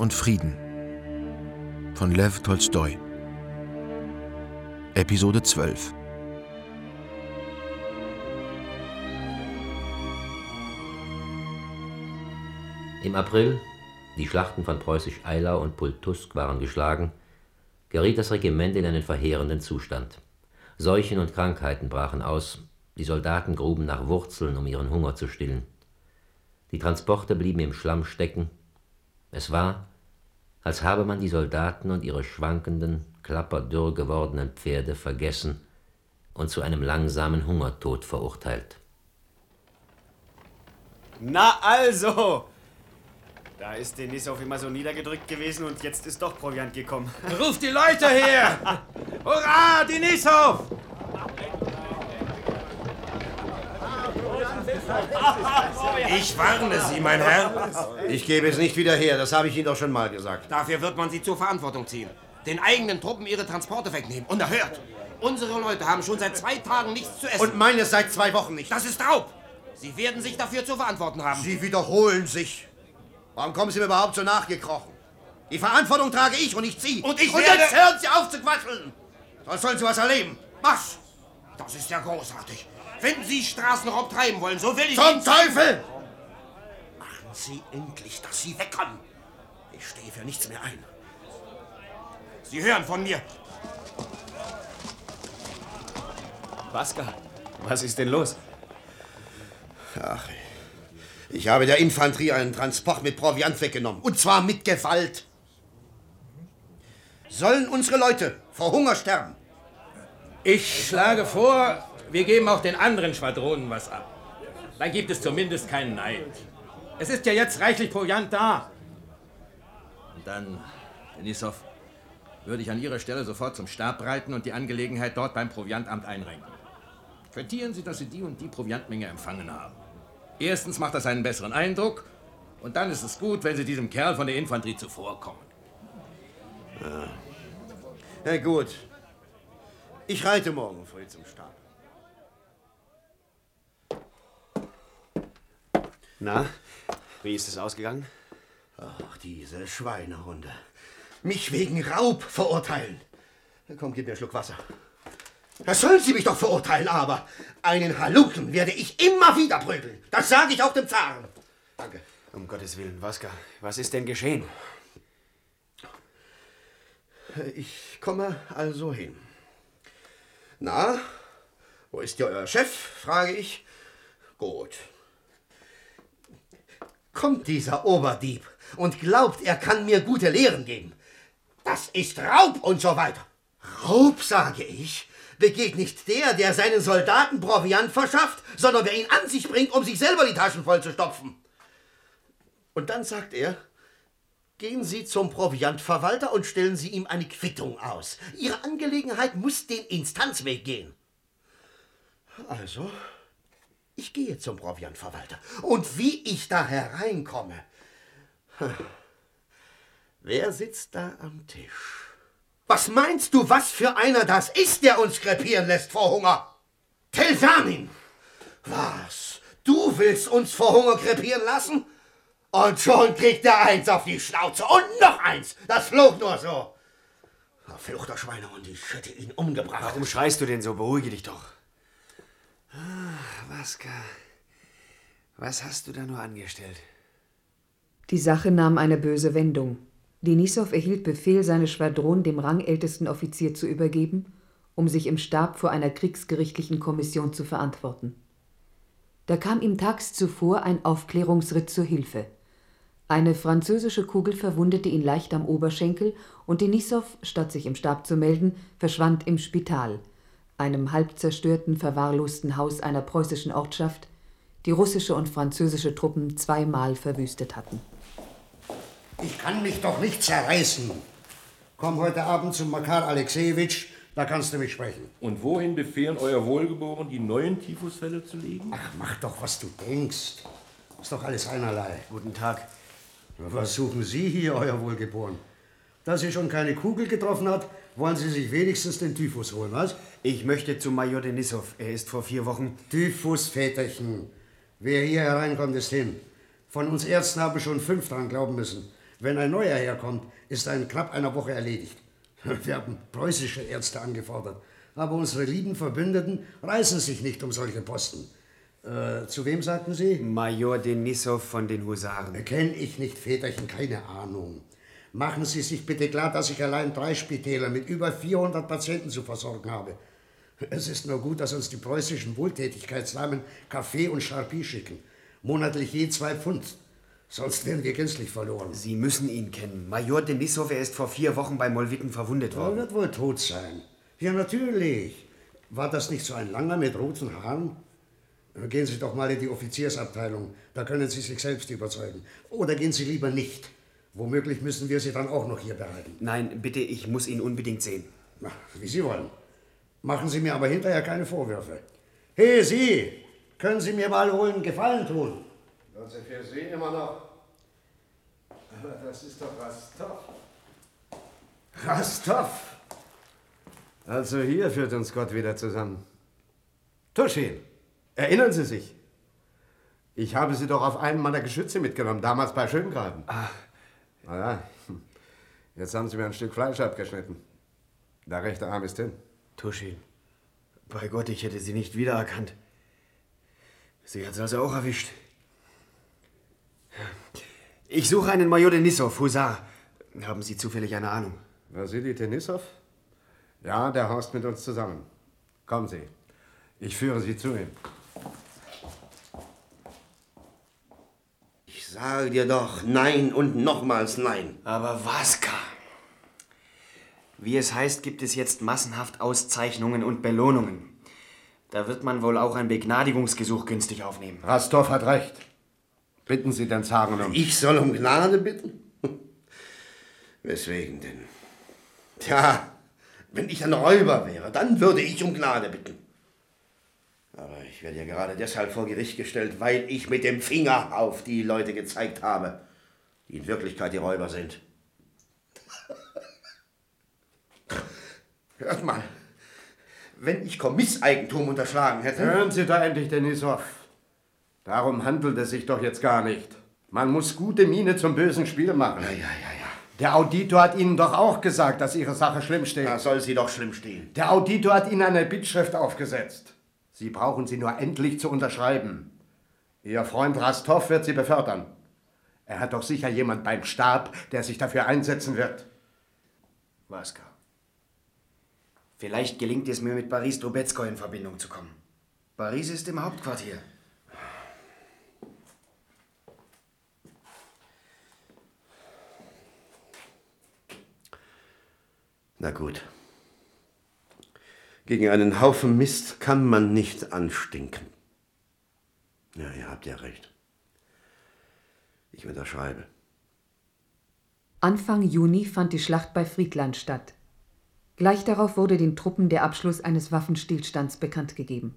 Und Frieden von Lev Tolstoi. Episode 12 Im April, die Schlachten von Preußisch-Eylau und Pultusk waren geschlagen, geriet das Regiment in einen verheerenden Zustand. Seuchen und Krankheiten brachen aus, die Soldaten gruben nach Wurzeln, um ihren Hunger zu stillen. Die Transporte blieben im Schlamm stecken. Es war, als habe man die Soldaten und ihre schwankenden, klapperdürr gewordenen Pferde vergessen und zu einem langsamen Hungertod verurteilt. Na also! Da ist Denisov immer so niedergedrückt gewesen und jetzt ist doch Proviant gekommen. Ruf die Leute her! Hurra, Denisov! Ich warne Sie, mein Herr. Ich gebe es nicht wieder her, das habe ich Ihnen doch schon mal gesagt. Dafür wird man Sie zur Verantwortung ziehen. Den eigenen Truppen ihre Transporte wegnehmen. Und erhört, unsere Leute haben schon seit zwei Tagen nichts zu essen. Und meine seit zwei Wochen nicht. das ist Raub. Sie werden sich dafür zu verantworten haben. Sie wiederholen sich. Warum kommen Sie mir überhaupt so nachgekrochen? Die Verantwortung trage ich und nicht Sie. Und ich Und werde- jetzt hören Sie auf zu quasseln. Sonst sollen Sie was erleben. Marsch! Das ist ja großartig. Wenn Sie Straßenraub treiben wollen, so will ich... Zum Ihnen- Teufel! Machen Sie endlich, dass Sie wegkommen. Ich stehe für nichts mehr ein. Sie hören von mir. Vaska, was ist denn los? Ach, ich habe der Infanterie einen Transport mit Proviant weggenommen. Und zwar mit Gewalt. Sollen unsere Leute vor Hunger sterben? Ich schlage vor, wir geben auch den anderen Schwadronen was ab. Dann gibt es zumindest keinen Neid. Es ist ja jetzt reichlich Proviant da. Und dann, Denisov, würde ich an Ihrer Stelle sofort zum Stab reiten und die Angelegenheit dort beim Proviantamt einrenken. Quittieren Sie, dass Sie die und die Proviantmenge empfangen haben. Erstens macht das einen besseren Eindruck und dann ist es gut, wenn Sie diesem Kerl von der Infanterie zuvorkommen. Na gut. Ich reite morgen früh zum Stab. Na, wie ist es ausgegangen? Ach, diese Schweinehunde. Mich wegen Raub verurteilen. Komm, gib mir einen Schluck Wasser. Da sollen Sie mich doch verurteilen, aber einen Halunken werde ich immer wieder prügeln. Das sage ich auch dem Zaren. Danke. Um Gottes Willen, Vaska, was ist denn geschehen? Ich komme also hin. Na, wo ist ja euer Chef? frage ich. Gut. Kommt dieser Oberdieb und glaubt, er kann mir gute Lehren geben. Das ist Raub und so weiter. Raub, sage ich, begeht nicht der, der seinen Soldaten Proviant verschafft, sondern wer ihn an sich bringt, um sich selber die Taschen voll zu stopfen. Und dann sagt er, Gehen Sie zum Proviantverwalter und stellen Sie ihm eine Quittung aus. Ihre Angelegenheit muss den Instanzweg gehen. Also, ich gehe zum Proviantverwalter. Und wie ich da hereinkomme. Wer sitzt da am Tisch? Was meinst du, was für einer das ist, der uns krepieren lässt vor Hunger? Telsanin! Was? Du willst uns vor Hunger krepieren lassen? Und schon kriegt er eins auf die Schnauze und noch eins. Das flog nur so. Verfluchter Schweinehund, ich hätte ihn umgebracht. Warum schreist du denn so? Beruhige dich doch. Ah, Vaska, was hast du da nur angestellt? Die Sache nahm eine böse Wendung. Denisov erhielt Befehl, seine Schwadron dem rangältesten Offizier zu übergeben, um sich im Stab vor einer kriegsgerichtlichen Kommission zu verantworten. Da kam ihm tags zuvor ein Aufklärungsritt zur Hilfe. Eine französische Kugel verwundete ihn leicht am Oberschenkel und Denisov, statt sich im Stab zu melden, verschwand im Spital, einem halb zerstörten, verwahrlosten Haus einer preußischen Ortschaft, die russische und französische Truppen zweimal verwüstet hatten. Ich kann mich doch nicht zerreißen. Komm heute Abend zum Makar Alexejewitsch, da kannst du mich sprechen. Und wohin befehlen Euer Wohlgeboren, die neuen Typhusfälle zu legen? Ach, mach doch, was du denkst. Ist doch alles einerlei. Guten Tag. Was suchen Sie hier, euer Wohlgeboren? Da Sie schon keine Kugel getroffen hat, wollen Sie sich wenigstens den Typhus holen, was? Ich möchte zu Major Denisov. Er ist vor vier Wochen. Typhus, Väterchen. Wer hier hereinkommt, ist hin. Von uns Ärzten habe schon fünf dran glauben müssen. Wenn ein neuer herkommt, ist er in knapp einer Woche erledigt. Wir haben preußische Ärzte angefordert. Aber unsere lieben Verbündeten reißen sich nicht um solche Posten. Äh, zu wem sagten Sie? Major Denisov von den Husaren. Kenn ich nicht, Väterchen, keine Ahnung. Machen Sie sich bitte klar, dass ich allein drei Spitäler mit über 400 Patienten zu versorgen habe. Es ist nur gut, dass uns die preußischen Wohltätigkeitsnamen Kaffee und Charpie schicken. Monatlich je zwei Pfund. Sonst wären wir gänzlich verloren. Sie müssen ihn kennen. Major Denisov, er ist vor vier Wochen bei Molwitten verwundet Er worden. wird wohl tot sein. Ja, natürlich. War das nicht so ein langer mit roten Haaren? Gehen Sie doch mal in die Offiziersabteilung. Da können Sie sich selbst überzeugen. Oder gehen Sie lieber nicht. Womöglich müssen wir Sie dann auch noch hier behalten. Nein, bitte, ich muss ihn unbedingt sehen. Na, wie Sie wollen. Machen Sie mir aber hinterher keine Vorwürfe. Hey, Sie! Können Sie mir mal wohl einen Gefallen tun? Also für Sie immer noch. Aber das ist doch Rastov. Rastov! Also hier führt uns Gott wieder zusammen. Tuschin, erinnern Sie sich? Ich habe Sie doch auf einem meiner Geschütze mitgenommen, damals bei Schöngraben. Ah. Naja, jetzt haben Sie mir ein Stück Fleisch abgeschnitten. Der rechte Arm ist hin. Tuschin, bei Gott, ich hätte Sie nicht wiedererkannt. Sie hat's also auch erwischt. Ich suche einen Major Denisov, Husar. Haben Sie zufällig eine Ahnung? Vasili Denisov? Ja, der haust mit uns zusammen. Kommen Sie. Ich führe Sie zu ihm. Ich sage dir doch nein und nochmals nein. Aber Vaska. Wie es heißt, gibt es jetzt massenhaft Auszeichnungen und Belohnungen. Da wird man wohl auch ein Begnadigungsgesuch günstig aufnehmen. Rastov hat recht. Bitten Sie den Zaren um. Ich soll um Gnade bitten? Weswegen denn? Tja, wenn ich ein Räuber wäre, dann würde ich um Gnade bitten. Aber ich werde ja gerade deshalb vor Gericht gestellt, weil ich mit dem Finger auf die Leute gezeigt habe, die in Wirklichkeit die Räuber sind. Hört mal, wenn ich Kommisseigentum unterschlagen hätte. Hören Sie da endlich, Denisov. Darum handelt es sich doch jetzt gar nicht. Man muss gute Miene zum bösen Spiel machen. Ja, ja, ja, ja. Der Auditor hat Ihnen doch auch gesagt, dass Ihre Sache schlimm steht. Da soll sie doch schlimm stehen. Der Auditor hat Ihnen eine Bittschrift aufgesetzt. Sie brauchen sie nur endlich zu unterschreiben. Ihr Freund Rastov wird Sie befördern. Er hat doch sicher jemand beim Stab, der sich dafür einsetzen wird. Vaska. Vielleicht gelingt es mir, mit Boris Drubetsko in Verbindung zu kommen. Boris ist im Hauptquartier. Na gut. Gegen einen Haufen Mist kann man nicht anstinken. Ja, ihr habt ja recht. Ich unterschreibe. Anfang Juni fand die Schlacht bei Friedland statt. Gleich darauf wurde den Truppen der Abschluss eines Waffenstillstands bekannt gegeben.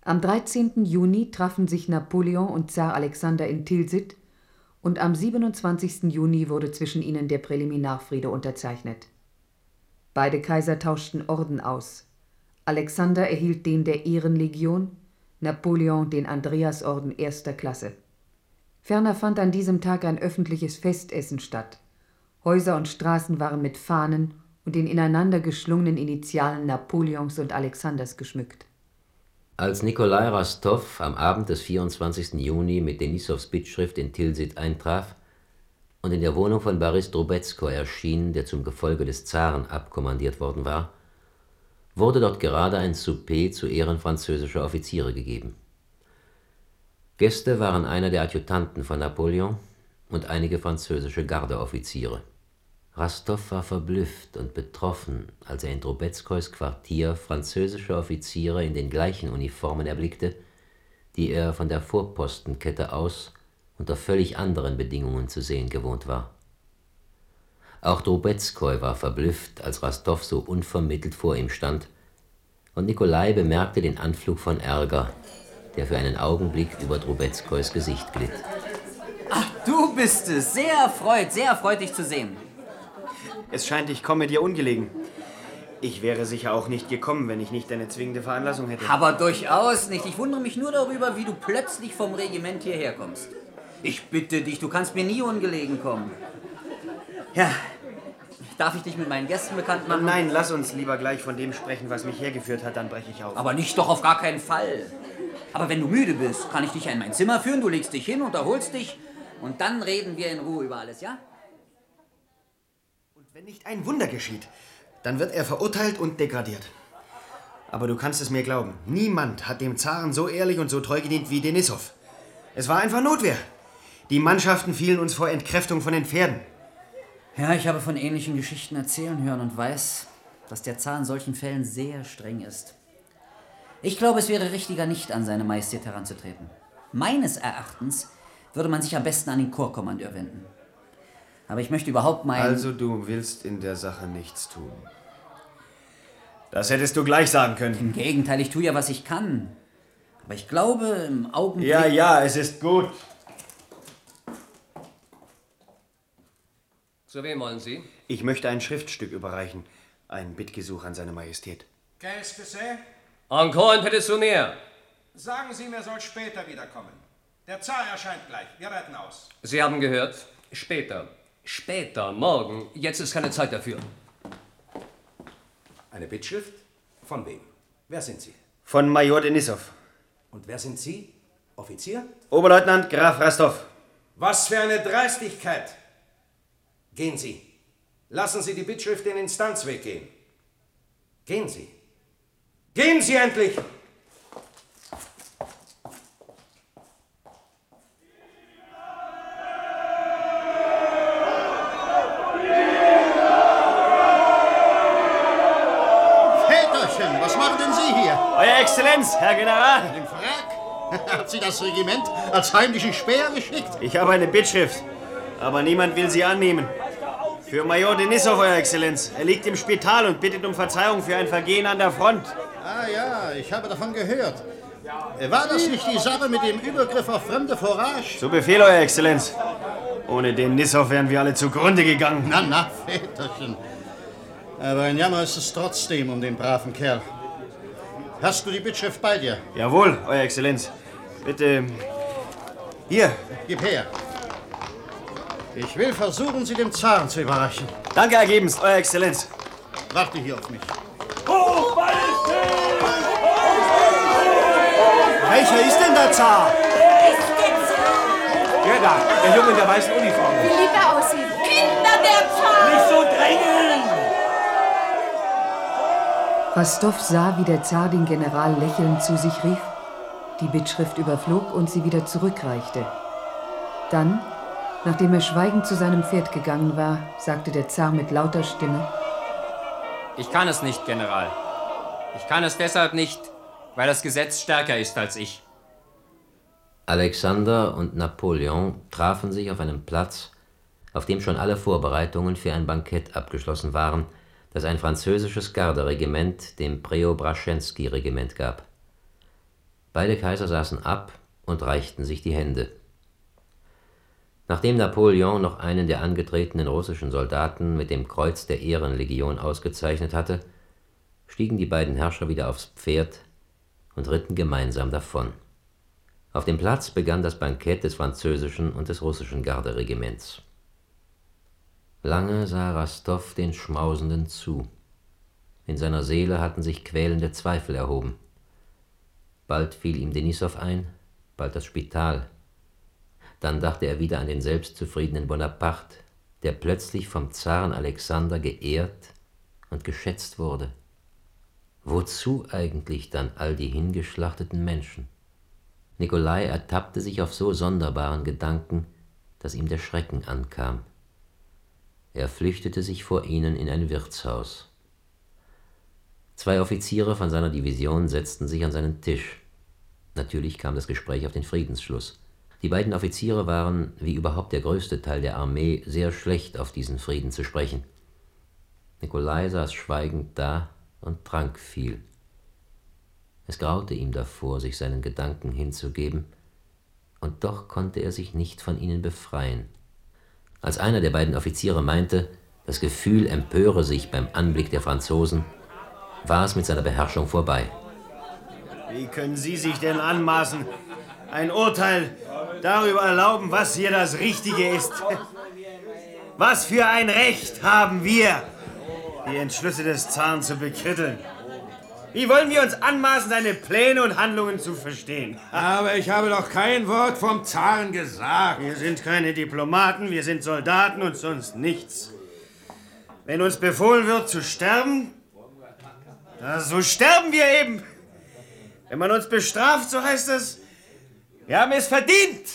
Am 13. Juni trafen sich Napoleon und Zar Alexander in Tilsit und am 27. Juni wurde zwischen ihnen der Präliminarfriede unterzeichnet. Beide Kaiser tauschten Orden aus. Alexander erhielt den der Ehrenlegion, Napoleon den Andreasorden erster Klasse. Ferner fand an diesem Tag ein öffentliches Festessen statt. Häuser und Straßen waren mit Fahnen und den ineinander geschlungenen Initialen Napoleons und Alexanders geschmückt. Als Nikolai Rastov am Abend des 24. Juni mit Denisovs Bittschrift in Tilsit eintraf und in der Wohnung von Boris Drubetsko erschien, der zum Gefolge des Zaren abkommandiert worden war, wurde dort gerade ein Souper zu Ehren französischer Offiziere gegeben. Gäste waren einer der Adjutanten von Napoleon und einige französische Gardeoffiziere. Rastov war verblüfft und betroffen, als er in Drubetskois Quartier französische Offiziere in den gleichen Uniformen erblickte, die er von der Vorpostenkette aus unter völlig anderen Bedingungen zu sehen gewohnt war. Auch Drubetskoi war verblüfft, als Rastov so unvermittelt vor ihm stand, und Nikolai bemerkte den Anflug von Ärger, der für einen Augenblick über Drubetskois Gesicht glitt. Ach, du bist es. Sehr erfreut, sehr erfreut, dich zu sehen. Es scheint, ich komme dir ungelegen. Ich wäre sicher auch nicht gekommen, wenn ich nicht eine zwingende Veranlassung hätte. Aber durchaus nicht. Ich wundere mich nur darüber, wie du plötzlich vom Regiment hierher kommst. Ich bitte dich, du kannst mir nie ungelegen kommen. Ja. Darf ich dich mit meinen Gästen bekannt machen? Nein, lass uns lieber gleich von dem sprechen, was mich hergeführt hat, dann breche ich auf. Aber nicht doch auf gar keinen Fall. Aber wenn du müde bist, kann ich dich in mein Zimmer führen, du legst dich hin, unterholst dich und dann reden wir in Ruhe über alles, ja? Wenn nicht ein Wunder geschieht, dann wird er verurteilt und degradiert. Aber du kannst es mir glauben, niemand hat dem Zaren so ehrlich und so treu gedient wie Denisov. Es war einfach Notwehr. Die Mannschaften fielen uns vor Entkräftung von den Pferden. Ja, ich habe von ähnlichen Geschichten erzählen hören und weiß, dass der Zar in solchen Fällen sehr streng ist. Ich glaube, es wäre richtiger, nicht an seine Majestät heranzutreten. Meines Erachtens würde man sich am besten an den Chorkommandeur wenden. Aber ich möchte überhaupt meinen... Also du willst in der Sache nichts tun. Das hättest du gleich sagen können. Im Gegenteil, ich tue ja, was ich kann. Aber ich glaube, im Augenblick... Ja, ja, es ist gut. Zu wem wollen Sie? Ich möchte ein Schriftstück überreichen. Ein Bittgesuch an seine Majestät. Qu'est-ce que c'est? Encore ein Petitionär. Sagen Sie mir, soll später wiederkommen. Der Zar erscheint gleich. Wir reiten aus. Sie haben gehört? Später. Später, morgen. Jetzt ist keine Zeit dafür. Eine Bittschrift? Von wem? Wer sind Sie? Von Major Denisov. Und wer sind Sie? Offizier? Oberleutnant Graf Rastov. Was für eine Dreistigkeit! Gehen Sie. Lassen Sie die Bittschrift den Instanzweg gehen. Gehen Sie. Gehen Sie endlich! Väterchen, was machen denn Sie hier? Exzellenz, Herr General. Im Frack? Hat Sie das Regiment als heimlichen Späher geschickt? Ich habe eine Bittschrift, aber niemand will sie annehmen. Für Major Denisov, Euer Exzellenz. Er liegt im Spital und bittet um Verzeihung für ein Vergehen an der Front. Ah ja, ich habe davon gehört. War das nicht die Sache mit dem Übergriff auf fremde Forage? Zu Befehl, Euer Exzellenz. Ohne Denisov wären wir alle zugrunde gegangen. Na, na, Väterchen. Aber ein Jammer ist es trotzdem um den braven Kerl. Hast du die Bittschrift bei dir? Jawohl, Euer Exzellenz. Bitte. Hier. Gib her. Ich will versuchen, sie dem Zaren zu überreichen. Danke ergebenst, Euer Exzellenz. Warte hier auf mich. Welcher ist denn der Zar? Der da, der Junge in der weißen Uniform. Wie lieb er aussieht. Kinder, der Zar! Nicht so drängeln! Rostov sah, wie der Zar den General lächelnd zu sich rief, die Bittschrift überflog und sie wieder zurückreichte. Dann, nachdem er schweigend zu seinem Pferd gegangen war, sagte der Zar mit lauter Stimme: Ich kann es nicht, General. Ich kann es deshalb nicht, weil das Gesetz stärker ist als ich. Alexander und Napoleon trafen sich auf einem Platz, auf dem schon alle Vorbereitungen für ein Bankett abgeschlossen waren, das ein französisches Garderegiment dem Preobraszensky-Regiment gab. Beide Kaiser saßen ab und reichten sich die Hände. Nachdem Napoleon noch einen der angetretenen russischen Soldaten mit dem Kreuz der Ehrenlegion ausgezeichnet hatte, stiegen die beiden Herrscher wieder aufs Pferd und ritten gemeinsam davon. Auf dem Platz begann das Bankett des französischen und des russischen Garderegiments. Lange sah Rastow den Schmausenden zu. In seiner Seele hatten sich quälende Zweifel erhoben. Bald fiel ihm Denisov ein, bald das Spital. Dann dachte er wieder an den selbstzufriedenen Bonaparte, der plötzlich vom Zaren Alexander geehrt und geschätzt wurde. Wozu eigentlich dann all die hingeschlachteten Menschen? Nikolai ertappte sich auf so sonderbaren Gedanken, dass ihm der Schrecken ankam. Er flüchtete sich vor ihnen in ein Wirtshaus. Zwei Offiziere von seiner Division setzten sich an seinen Tisch. Natürlich kam das Gespräch auf den Friedensschluss. Die beiden Offiziere waren, wie überhaupt der größte Teil der Armee, sehr schlecht auf diesen Frieden zu sprechen. Nikolai saß schweigend da und trank viel. Es graute ihm davor, sich seinen Gedanken hinzugeben, und doch konnte er sich nicht von ihnen befreien. Als einer der beiden Offiziere meinte, das Gefühl empöre sich beim Anblick der Franzosen, war es mit seiner Beherrschung vorbei. Wie können Sie sich denn anmaßen, ein Urteil darüber erlauben, was hier das Richtige ist? Was für ein Recht haben wir, die Entschlüsse des Zaren zu bekritteln? Wie wollen wir uns anmaßen, seine Pläne und Handlungen zu verstehen? Aber ich habe doch kein Wort vom Zaren gesagt. Wir sind keine Diplomaten, wir sind Soldaten und sonst nichts. Wenn uns befohlen wird zu sterben, so sterben wir eben. Wenn man uns bestraft, so heißt es, wir haben es verdient.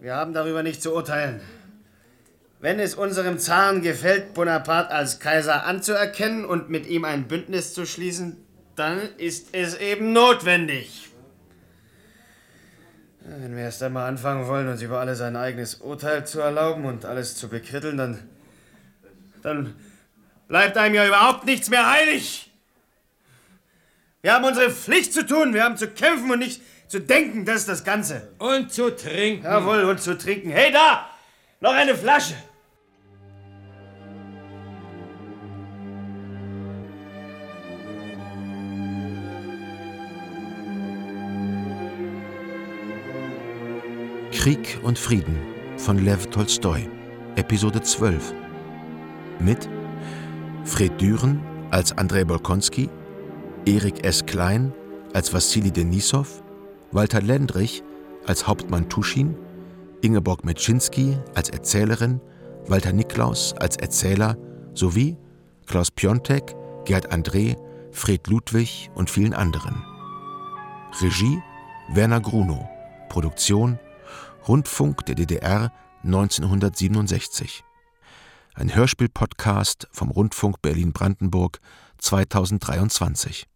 Wir haben darüber nicht zu urteilen. Wenn es unserem Zaren gefällt, Bonaparte als Kaiser anzuerkennen und mit ihm ein Bündnis zu schließen, dann ist es eben notwendig. Wenn wir erst einmal anfangen wollen, uns über alles ein eigenes Urteil zu erlauben und alles zu bekritteln, dann. dann bleibt einem ja überhaupt nichts mehr heilig. Wir haben unsere Pflicht zu tun, wir haben zu kämpfen und nicht zu denken, das ist das Ganze. Und zu trinken. Jawohl, und zu trinken. Hey, da! Noch eine Flasche! Krieg und Frieden von Lev Tolstoi, Episode 12. Mit Fred Düren als Andrei Bolkonski, Erik S. Klein als Wassili Denisov, Walter Lendrich als Hauptmann Tuschin, Ingeborg Metschinski als Erzählerin, Walter Niklaus als Erzähler sowie Klaus Piontek, Gerd André, Fred Ludwig und vielen anderen. Regie Werner Grunow, Produktion Rundfunk der DDR 1967. Ein Hörspiel-Podcast vom Rundfunk Berlin-Brandenburg 2023.